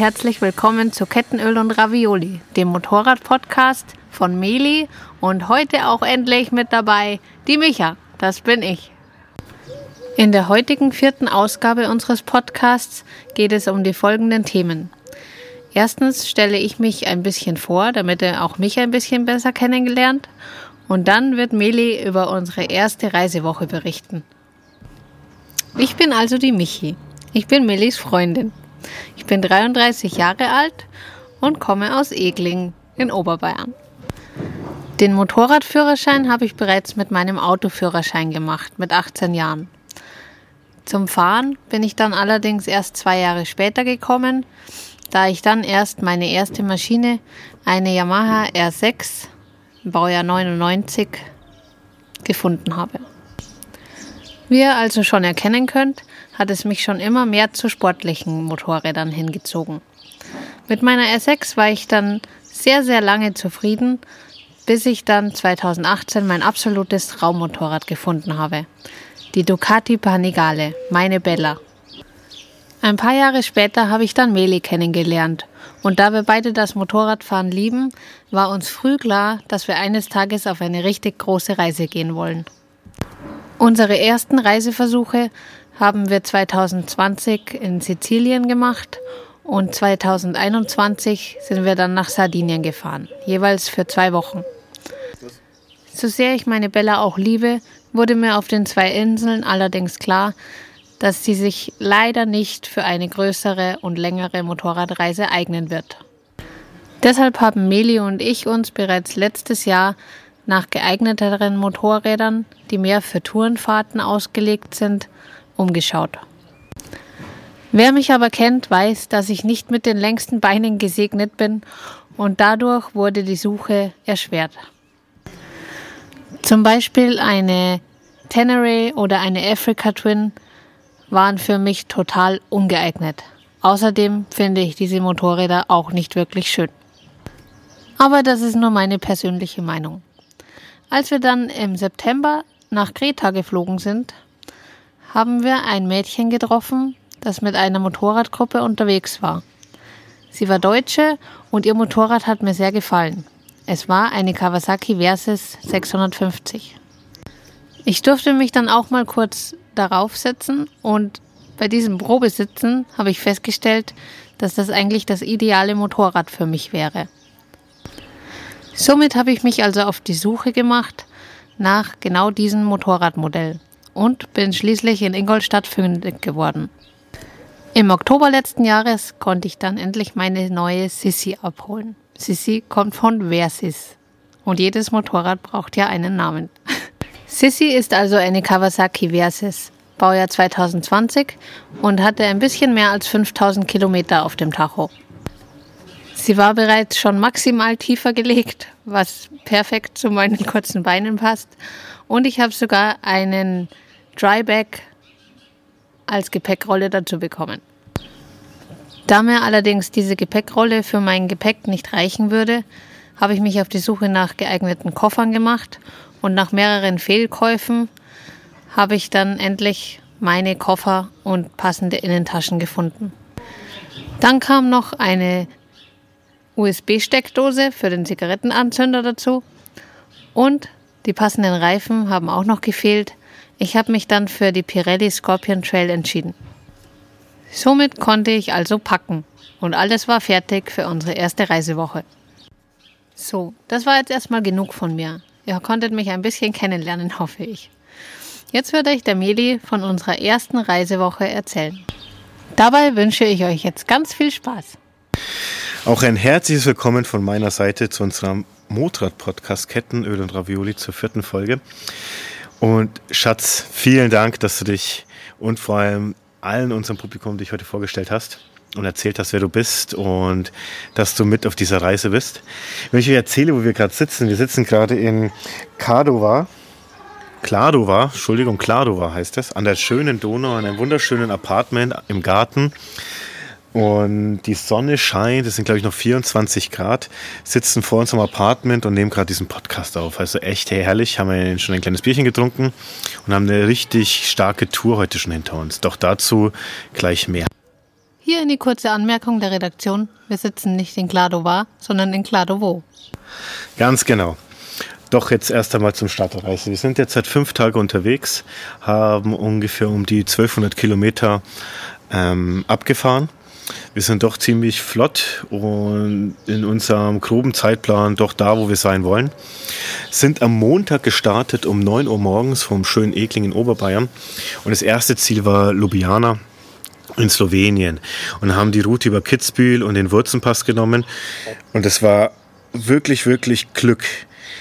Herzlich willkommen zu Kettenöl und Ravioli, dem Motorrad-Podcast von Meli und heute auch endlich mit dabei die Micha, das bin ich. In der heutigen vierten Ausgabe unseres Podcasts geht es um die folgenden Themen. Erstens stelle ich mich ein bisschen vor, damit ihr auch mich ein bisschen besser kennengelernt. Und dann wird Meli über unsere erste Reisewoche berichten. Ich bin also die Michi. Ich bin Melis Freundin. Ich bin 33 Jahre alt und komme aus Egling in Oberbayern. Den Motorradführerschein habe ich bereits mit meinem Autoführerschein gemacht, mit 18 Jahren. Zum Fahren bin ich dann allerdings erst zwei Jahre später gekommen, da ich dann erst meine erste Maschine, eine Yamaha R6, Baujahr 99, gefunden habe. Wie ihr also schon erkennen könnt, hat es mich schon immer mehr zu sportlichen Motorrädern hingezogen. Mit meiner R6 war ich dann sehr, sehr lange zufrieden, bis ich dann 2018 mein absolutes Traummotorrad gefunden habe. Die Ducati Panigale, meine Bella. Ein paar Jahre später habe ich dann Meli kennengelernt. Und da wir beide das Motorradfahren lieben, war uns früh klar, dass wir eines Tages auf eine richtig große Reise gehen wollen. Unsere ersten Reiseversuche haben wir 2020 in Sizilien gemacht und 2021 sind wir dann nach Sardinien gefahren, jeweils für zwei Wochen. So sehr ich meine Bella auch liebe, wurde mir auf den zwei Inseln allerdings klar, dass sie sich leider nicht für eine größere und längere Motorradreise eignen wird. Deshalb haben Meli und ich uns bereits letztes Jahr nach geeigneteren Motorrädern, die mehr für Tourenfahrten ausgelegt sind, umgeschaut. Wer mich aber kennt, weiß, dass ich nicht mit den längsten Beinen gesegnet bin und dadurch wurde die Suche erschwert. Zum Beispiel eine Tenere oder eine Africa Twin waren für mich total ungeeignet. Außerdem finde ich diese Motorräder auch nicht wirklich schön. Aber das ist nur meine persönliche Meinung. Als wir dann im September nach Kreta geflogen sind, haben wir ein Mädchen getroffen, das mit einer Motorradgruppe unterwegs war. Sie war Deutsche und ihr Motorrad hat mir sehr gefallen. Es war eine Kawasaki Versys 650. Ich durfte mich dann auch mal kurz darauf setzen und bei diesem Probesitzen habe ich festgestellt, dass das eigentlich das ideale Motorrad für mich wäre. Somit habe ich mich also auf die Suche gemacht nach genau diesem Motorradmodell und bin schließlich in Ingolstadt fündig geworden. Im Oktober letzten Jahres konnte ich dann endlich meine neue Sissi abholen. Sissi kommt von Versys und jedes Motorrad braucht ja einen Namen. Sissi ist also eine Kawasaki Versys, Baujahr 2020 und hatte ein bisschen mehr als 5000 Kilometer auf dem Tacho. Sie war bereits schon maximal tiefer gelegt, was perfekt zu meinen kurzen Beinen passt. Und ich habe sogar einen Dryback als Gepäckrolle dazu bekommen. Da mir allerdings diese Gepäckrolle für mein Gepäck nicht reichen würde, habe ich mich auf die Suche nach geeigneten Koffern gemacht und nach mehreren Fehlkäufen habe ich dann endlich meine Koffer und passende Innentaschen gefunden. Dann kam noch eine USB-Steckdose für den Zigarettenanzünder dazu und die passenden Reifen haben auch noch gefehlt. Ich habe mich dann für die Pirelli Scorpion Trail entschieden. Somit konnte ich also packen und alles war fertig für unsere erste Reisewoche. So, das war jetzt erstmal genug von mir. Ihr konntet mich ein bisschen kennenlernen, hoffe ich. Jetzt wird euch der Meli von unserer ersten Reisewoche erzählen. Dabei wünsche ich euch jetzt ganz viel Spaß. Auch ein herzliches Willkommen von meiner Seite zu unserem Motorrad-Podcast Kettenöl und Ravioli zur vierten Folge. Und Schatz, vielen Dank, dass du dich und vor allem allen unserem Publikum dich heute vorgestellt hast und erzählt hast, wer du bist und dass du mit auf dieser Reise bist. Wenn ich euch erzähle, wo wir gerade sitzen, wir sitzen gerade in Cardova, Kladova, Entschuldigung, Kladova heißt es, an der schönen Donau, in einem wunderschönen Apartment im Garten und die Sonne scheint, es sind glaube ich noch 24 Grad, sitzen vor unserem Apartment und nehmen gerade diesen Podcast auf. Also echt herrlich, haben wir schon ein kleines Bierchen getrunken und haben eine richtig starke Tour heute schon hinter uns. Doch dazu gleich mehr. Hier eine kurze Anmerkung der Redaktion. Wir sitzen nicht in Kladovar, sondern in Kladovo. Ganz genau. Doch jetzt erst einmal zum Start der Reise. Wir sind jetzt seit fünf Tagen unterwegs, haben ungefähr um die 1200 Kilometer ähm, abgefahren. Wir sind doch ziemlich flott und in unserem groben Zeitplan doch da, wo wir sein wollen. Sind am Montag gestartet um 9 Uhr morgens vom schönen Ekling in Oberbayern. Und das erste Ziel war Ljubljana in Slowenien und haben die Route über Kitzbühel und den Wurzenpass genommen. Und es war wirklich, wirklich Glück,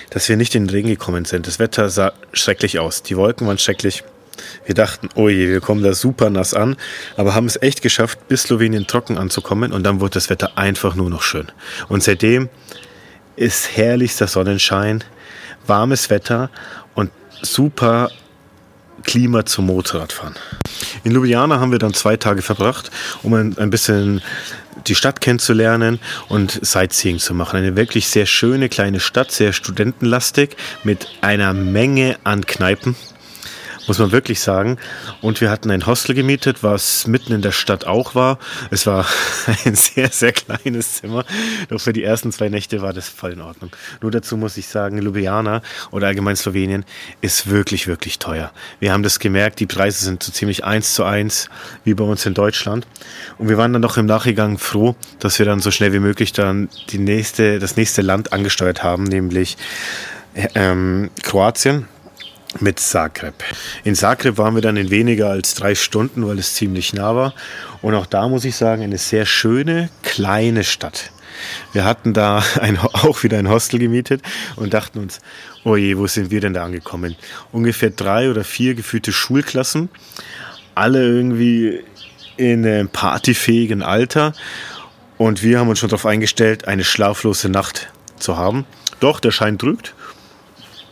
dass wir nicht in den Regen gekommen sind. Das Wetter sah schrecklich aus. Die Wolken waren schrecklich. Wir dachten, oh je, wir kommen da super nass an, aber haben es echt geschafft, bis Slowenien trocken anzukommen und dann wurde das Wetter einfach nur noch schön. Und seitdem ist herrlichster Sonnenschein, warmes Wetter und super Klima zum Motorradfahren. In Ljubljana haben wir dann zwei Tage verbracht, um ein, ein bisschen die Stadt kennenzulernen und Sightseeing zu machen. Eine wirklich sehr schöne kleine Stadt, sehr studentenlastig, mit einer Menge an Kneipen muss man wirklich sagen. Und wir hatten ein Hostel gemietet, was mitten in der Stadt auch war. Es war ein sehr, sehr kleines Zimmer. Doch für die ersten zwei Nächte war das voll in Ordnung. Nur dazu muss ich sagen, Ljubljana oder allgemein Slowenien ist wirklich, wirklich teuer. Wir haben das gemerkt, die Preise sind so ziemlich eins zu eins wie bei uns in Deutschland. Und wir waren dann doch im Nachgang froh, dass wir dann so schnell wie möglich dann die nächste, das nächste Land angesteuert haben, nämlich ähm, Kroatien mit Zagreb. In Zagreb waren wir dann in weniger als drei Stunden, weil es ziemlich nah war. Und auch da muss ich sagen, eine sehr schöne, kleine Stadt. Wir hatten da ein, auch wieder ein Hostel gemietet und dachten uns, oh je, wo sind wir denn da angekommen? Ungefähr drei oder vier geführte Schulklassen, alle irgendwie in einem partyfähigen Alter. Und wir haben uns schon darauf eingestellt, eine schlaflose Nacht zu haben. Doch, der Schein trügt.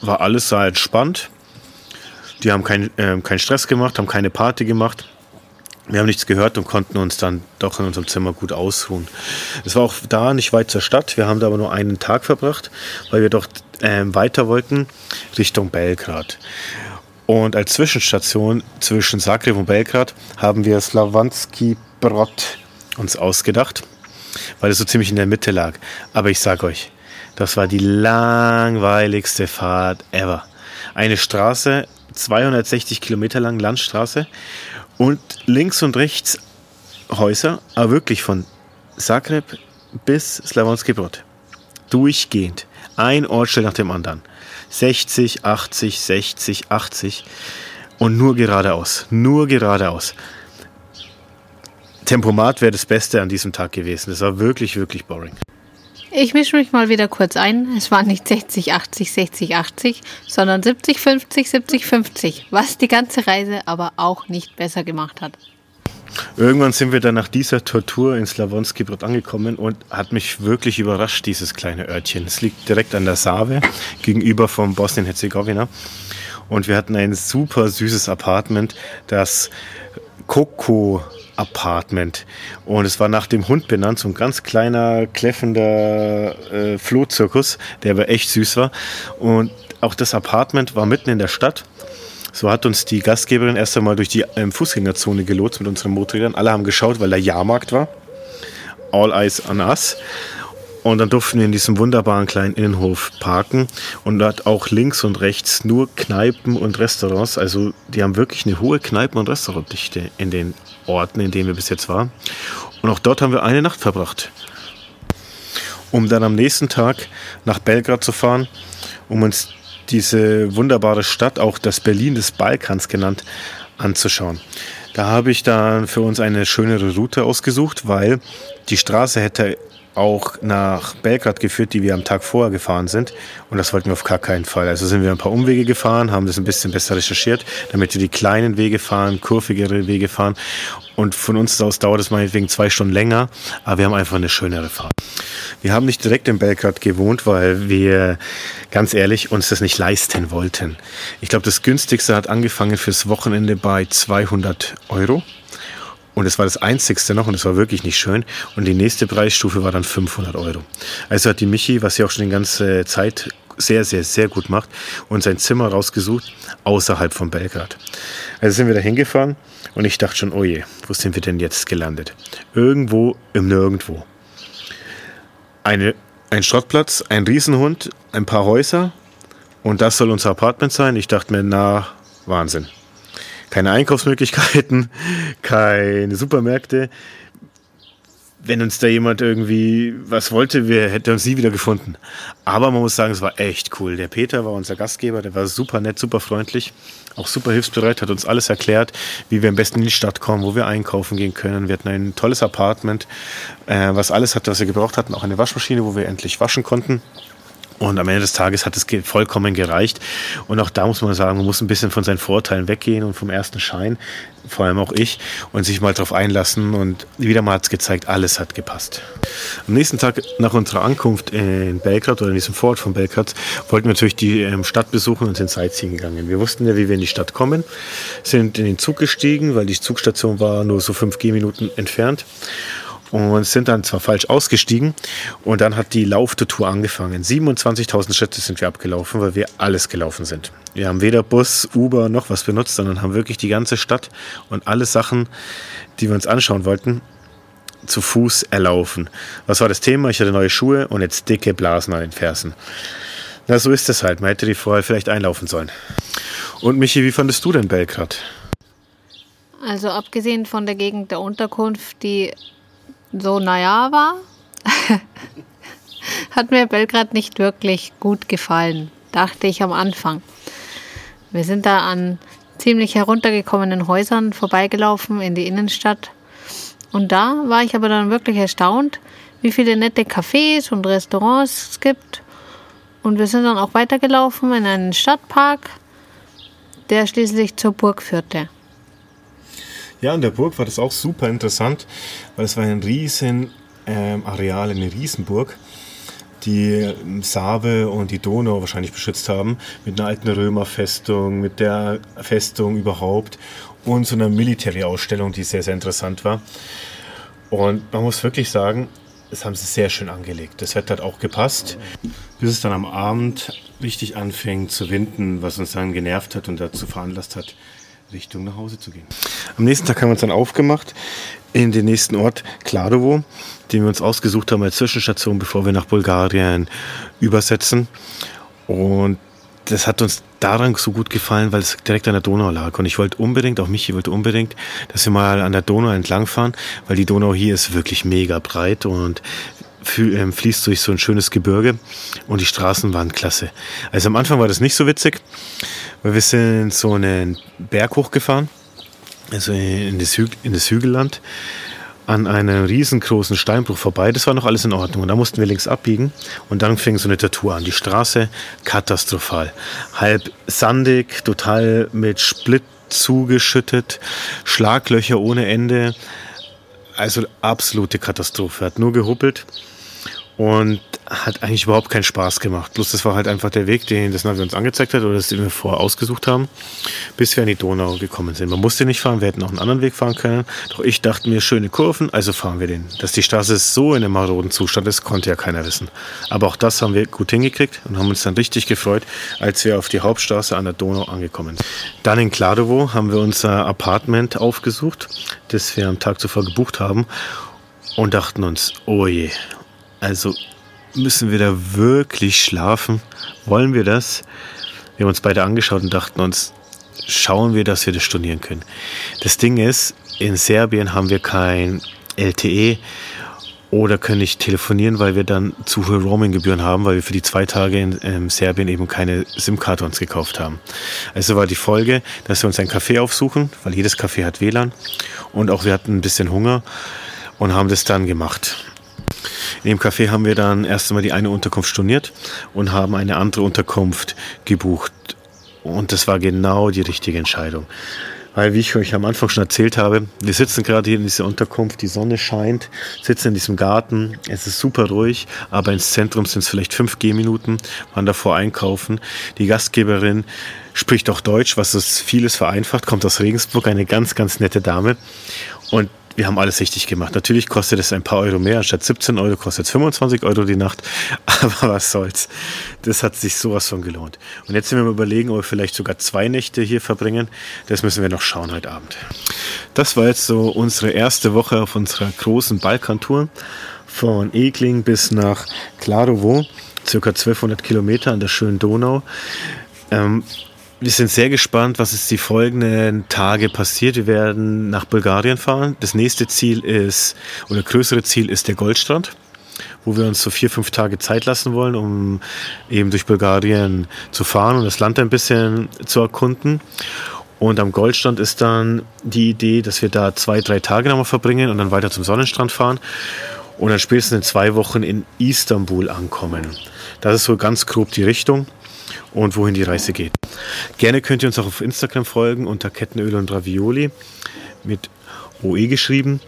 War alles sehr entspannt. Die haben keinen äh, kein Stress gemacht, haben keine Party gemacht. Wir haben nichts gehört und konnten uns dann doch in unserem Zimmer gut ausruhen. Es war auch da nicht weit zur Stadt. Wir haben da aber nur einen Tag verbracht, weil wir doch äh, weiter wollten Richtung Belgrad. Und als Zwischenstation zwischen Zagreb und Belgrad haben wir Slavanski Brod uns ausgedacht, weil es so ziemlich in der Mitte lag. Aber ich sag euch, das war die langweiligste Fahrt ever. Eine Straße 260 Kilometer lang Landstraße und links und rechts Häuser, aber wirklich von Zagreb bis Slavonski Brod. Durchgehend. Ein Ortsteil nach dem anderen. 60, 80, 60, 80 und nur geradeaus. Nur geradeaus. Tempomat wäre das Beste an diesem Tag gewesen. Das war wirklich, wirklich boring. Ich mische mich mal wieder kurz ein. Es war nicht 60, 80, 60, 80, sondern 70, 50, 70, 50, was die ganze Reise aber auch nicht besser gemacht hat. Irgendwann sind wir dann nach dieser Tortur in Slavonski Brod angekommen und hat mich wirklich überrascht, dieses kleine Örtchen. Es liegt direkt an der Save, gegenüber von Bosnien-Herzegowina. Und wir hatten ein super süßes Apartment, das Coco Apartment. Und es war nach dem Hund benannt, so ein ganz kleiner, kläffender äh, Flohzirkus, der aber echt süß war. Und auch das Apartment war mitten in der Stadt. So hat uns die Gastgeberin erst einmal durch die ähm, Fußgängerzone gelotst mit unseren Motorrädern. Alle haben geschaut, weil der Jahrmarkt war. All eyes on us. Und dann durften wir in diesem wunderbaren kleinen Innenhof parken. Und dort auch links und rechts nur Kneipen und Restaurants. Also die haben wirklich eine hohe Kneipen- und Restaurantdichte in den Orten, in denen wir bis jetzt waren. Und auch dort haben wir eine Nacht verbracht. Um dann am nächsten Tag nach Belgrad zu fahren, um uns diese wunderbare Stadt, auch das Berlin des Balkans genannt, anzuschauen. Da habe ich dann für uns eine schönere Route ausgesucht, weil die Straße hätte auch nach Belgrad geführt, die wir am Tag vorher gefahren sind. Und das wollten wir auf gar keinen Fall. Also sind wir ein paar Umwege gefahren, haben das ein bisschen besser recherchiert, damit wir die kleinen Wege fahren, kurvigere Wege fahren. Und von uns aus dauert es meinetwegen zwei Stunden länger, aber wir haben einfach eine schönere Fahrt. Wir haben nicht direkt in Belgrad gewohnt, weil wir ganz ehrlich uns das nicht leisten wollten. Ich glaube, das günstigste hat angefangen fürs Wochenende bei 200 Euro. Und es war das einzigste noch und es war wirklich nicht schön. Und die nächste Preisstufe war dann 500 Euro. Also hat die Michi, was sie auch schon die ganze Zeit sehr, sehr, sehr gut macht und sein Zimmer rausgesucht außerhalb von Belgrad. Also sind wir da hingefahren und ich dachte schon, oh je, wo sind wir denn jetzt gelandet? Irgendwo im Nirgendwo. Eine, ein Schrottplatz, ein Riesenhund, ein paar Häuser und das soll unser Apartment sein. Ich dachte mir, na, Wahnsinn. Keine Einkaufsmöglichkeiten, keine Supermärkte, wenn uns da jemand irgendwie was wollte, wir hätten uns nie wieder gefunden. Aber man muss sagen, es war echt cool. Der Peter war unser Gastgeber, der war super nett, super freundlich, auch super hilfsbereit, hat uns alles erklärt, wie wir am besten in die Stadt kommen, wo wir einkaufen gehen können. Wir hatten ein tolles Apartment, äh, was alles hatte, was wir gebraucht hatten, auch eine Waschmaschine, wo wir endlich waschen konnten. Und am Ende des Tages hat es vollkommen gereicht. Und auch da muss man sagen, man muss ein bisschen von seinen Vorteilen weggehen und vom ersten Schein, vor allem auch ich, und sich mal darauf einlassen. Und wieder mal hat es gezeigt, alles hat gepasst. Am nächsten Tag nach unserer Ankunft in Belgrad oder in diesem Vorort von Belgrad wollten wir natürlich die ähm, Stadt besuchen und sind Sightseeing gegangen. Wir wussten ja, wie wir in die Stadt kommen, sind in den Zug gestiegen, weil die Zugstation war nur so fünf Gehminuten entfernt und sind dann zwar falsch ausgestiegen und dann hat die Lauftour angefangen. 27.000 Schritte sind wir abgelaufen, weil wir alles gelaufen sind. Wir haben weder Bus, Uber noch was benutzt, sondern haben wirklich die ganze Stadt und alle Sachen, die wir uns anschauen wollten, zu Fuß erlaufen. Was war das Thema? Ich hatte neue Schuhe und jetzt dicke Blasen an den Fersen. Na, so ist es halt. Man hätte die vorher vielleicht einlaufen sollen. Und Michi, wie fandest du denn Belgrad? Also abgesehen von der Gegend der Unterkunft, die so naja war, hat mir Belgrad nicht wirklich gut gefallen, dachte ich am Anfang. Wir sind da an ziemlich heruntergekommenen Häusern vorbeigelaufen in die Innenstadt. Und da war ich aber dann wirklich erstaunt, wie viele nette Cafés und Restaurants es gibt. Und wir sind dann auch weitergelaufen in einen Stadtpark, der schließlich zur Burg führte. Ja, in der Burg war das auch super interessant, weil es war ein riesen ähm, Areal, eine Riesenburg, die Save und die Donau wahrscheinlich beschützt haben, mit einer alten Römerfestung, mit der Festung überhaupt und so einer Military-Ausstellung, die sehr, sehr interessant war. Und man muss wirklich sagen, das haben sie sehr schön angelegt. Das Wetter hat auch gepasst, bis es dann am Abend richtig anfing zu winden, was uns dann genervt hat und dazu veranlasst hat, Richtung nach Hause zu gehen. Am nächsten Tag haben wir uns dann aufgemacht in den nächsten Ort Kladovo, den wir uns ausgesucht haben als Zwischenstation, bevor wir nach Bulgarien übersetzen. Und das hat uns daran so gut gefallen, weil es direkt an der Donau lag. Und ich wollte unbedingt, auch Michi wollte unbedingt, dass wir mal an der Donau entlangfahren, weil die Donau hier ist wirklich mega breit und ähm, fließt durch so ein schönes Gebirge und die Straßen waren klasse. Also am Anfang war das nicht so witzig, weil wir sind so einen Berg hochgefahren, also in das, Hü in das Hügelland, an einem riesengroßen Steinbruch vorbei. Das war noch alles in Ordnung. Und da mussten wir links abbiegen und dann fing so eine Tattoo an. Die Straße katastrophal. Halb sandig, total mit Split zugeschüttet, Schlaglöcher ohne Ende. Also absolute Katastrophe. Hat nur gehuppelt und hat eigentlich überhaupt keinen Spaß gemacht. Bloß das war halt einfach der Weg, den das Navi uns angezeigt hat oder das den wir vorher ausgesucht haben, bis wir an die Donau gekommen sind. Man musste nicht fahren, wir hätten auch einen anderen Weg fahren können. Doch ich dachte mir, schöne Kurven, also fahren wir den. Dass die Straße so in einem maroden Zustand ist, konnte ja keiner wissen. Aber auch das haben wir gut hingekriegt und haben uns dann richtig gefreut, als wir auf die Hauptstraße an der Donau angekommen sind. Dann in Kladovo haben wir unser Apartment aufgesucht, das wir am Tag zuvor gebucht haben und dachten uns, oh je, also müssen wir da wirklich schlafen? Wollen wir das? Wir haben uns beide angeschaut und dachten uns, schauen wir, dass wir das stornieren können. Das Ding ist, in Serbien haben wir kein LTE oder können nicht telefonieren, weil wir dann zu hohe Roaming-Gebühren haben, weil wir für die zwei Tage in Serbien eben keine SIM-Karte uns gekauft haben. Also war die Folge, dass wir uns ein Café aufsuchen, weil jedes Café hat WLAN und auch wir hatten ein bisschen Hunger und haben das dann gemacht. In dem Café haben wir dann erst einmal die eine Unterkunft storniert und haben eine andere Unterkunft gebucht. Und das war genau die richtige Entscheidung. Weil, wie ich euch am Anfang schon erzählt habe, wir sitzen gerade hier in dieser Unterkunft, die Sonne scheint, sitzen in diesem Garten, es ist super ruhig, aber ins Zentrum sind es vielleicht fünf Gehminuten, waren davor einkaufen. Die Gastgeberin spricht auch Deutsch, was das vieles vereinfacht, kommt aus Regensburg, eine ganz, ganz nette Dame. Und wir haben alles richtig gemacht. Natürlich kostet es ein paar Euro mehr. Anstatt 17 Euro kostet es 25 Euro die Nacht. Aber was soll's. Das hat sich sowas von gelohnt. Und jetzt sind wir mal überlegen, ob wir vielleicht sogar zwei Nächte hier verbringen. Das müssen wir noch schauen heute Abend. Das war jetzt so unsere erste Woche auf unserer großen Balkantour. Von Egling bis nach Klarovo. Circa 1200 Kilometer an der schönen Donau. Ähm, wir sind sehr gespannt, was jetzt die folgenden Tage passiert. Wir werden nach Bulgarien fahren. Das nächste Ziel ist, oder größere Ziel ist der Goldstrand, wo wir uns so vier, fünf Tage Zeit lassen wollen, um eben durch Bulgarien zu fahren und das Land ein bisschen zu erkunden. Und am Goldstrand ist dann die Idee, dass wir da zwei, drei Tage nochmal verbringen und dann weiter zum Sonnenstrand fahren und dann spätestens in zwei Wochen in Istanbul ankommen. Das ist so ganz grob die Richtung und wohin die Reise geht. Gerne könnt ihr uns auch auf Instagram folgen unter Kettenöl und Ravioli mit OE geschrieben.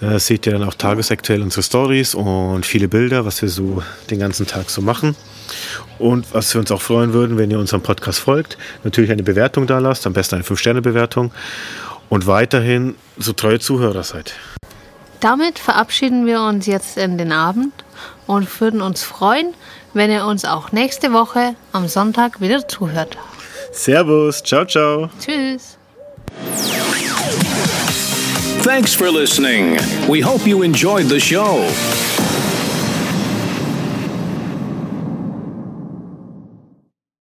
Da seht ihr dann auch tagesaktuell unsere Stories und viele Bilder, was wir so den ganzen Tag so machen. Und was wir uns auch freuen würden, wenn ihr unserem Podcast folgt, natürlich eine Bewertung da lasst, am besten eine 5-Sterne-Bewertung und weiterhin so treue Zuhörer seid. Damit verabschieden wir uns jetzt in den Abend und würden uns freuen, wenn ihr uns auch nächste Woche am Sonntag wieder zuhört. Servus, ciao, ciao. Tschüss. Thanks for listening. We hope you enjoyed the show.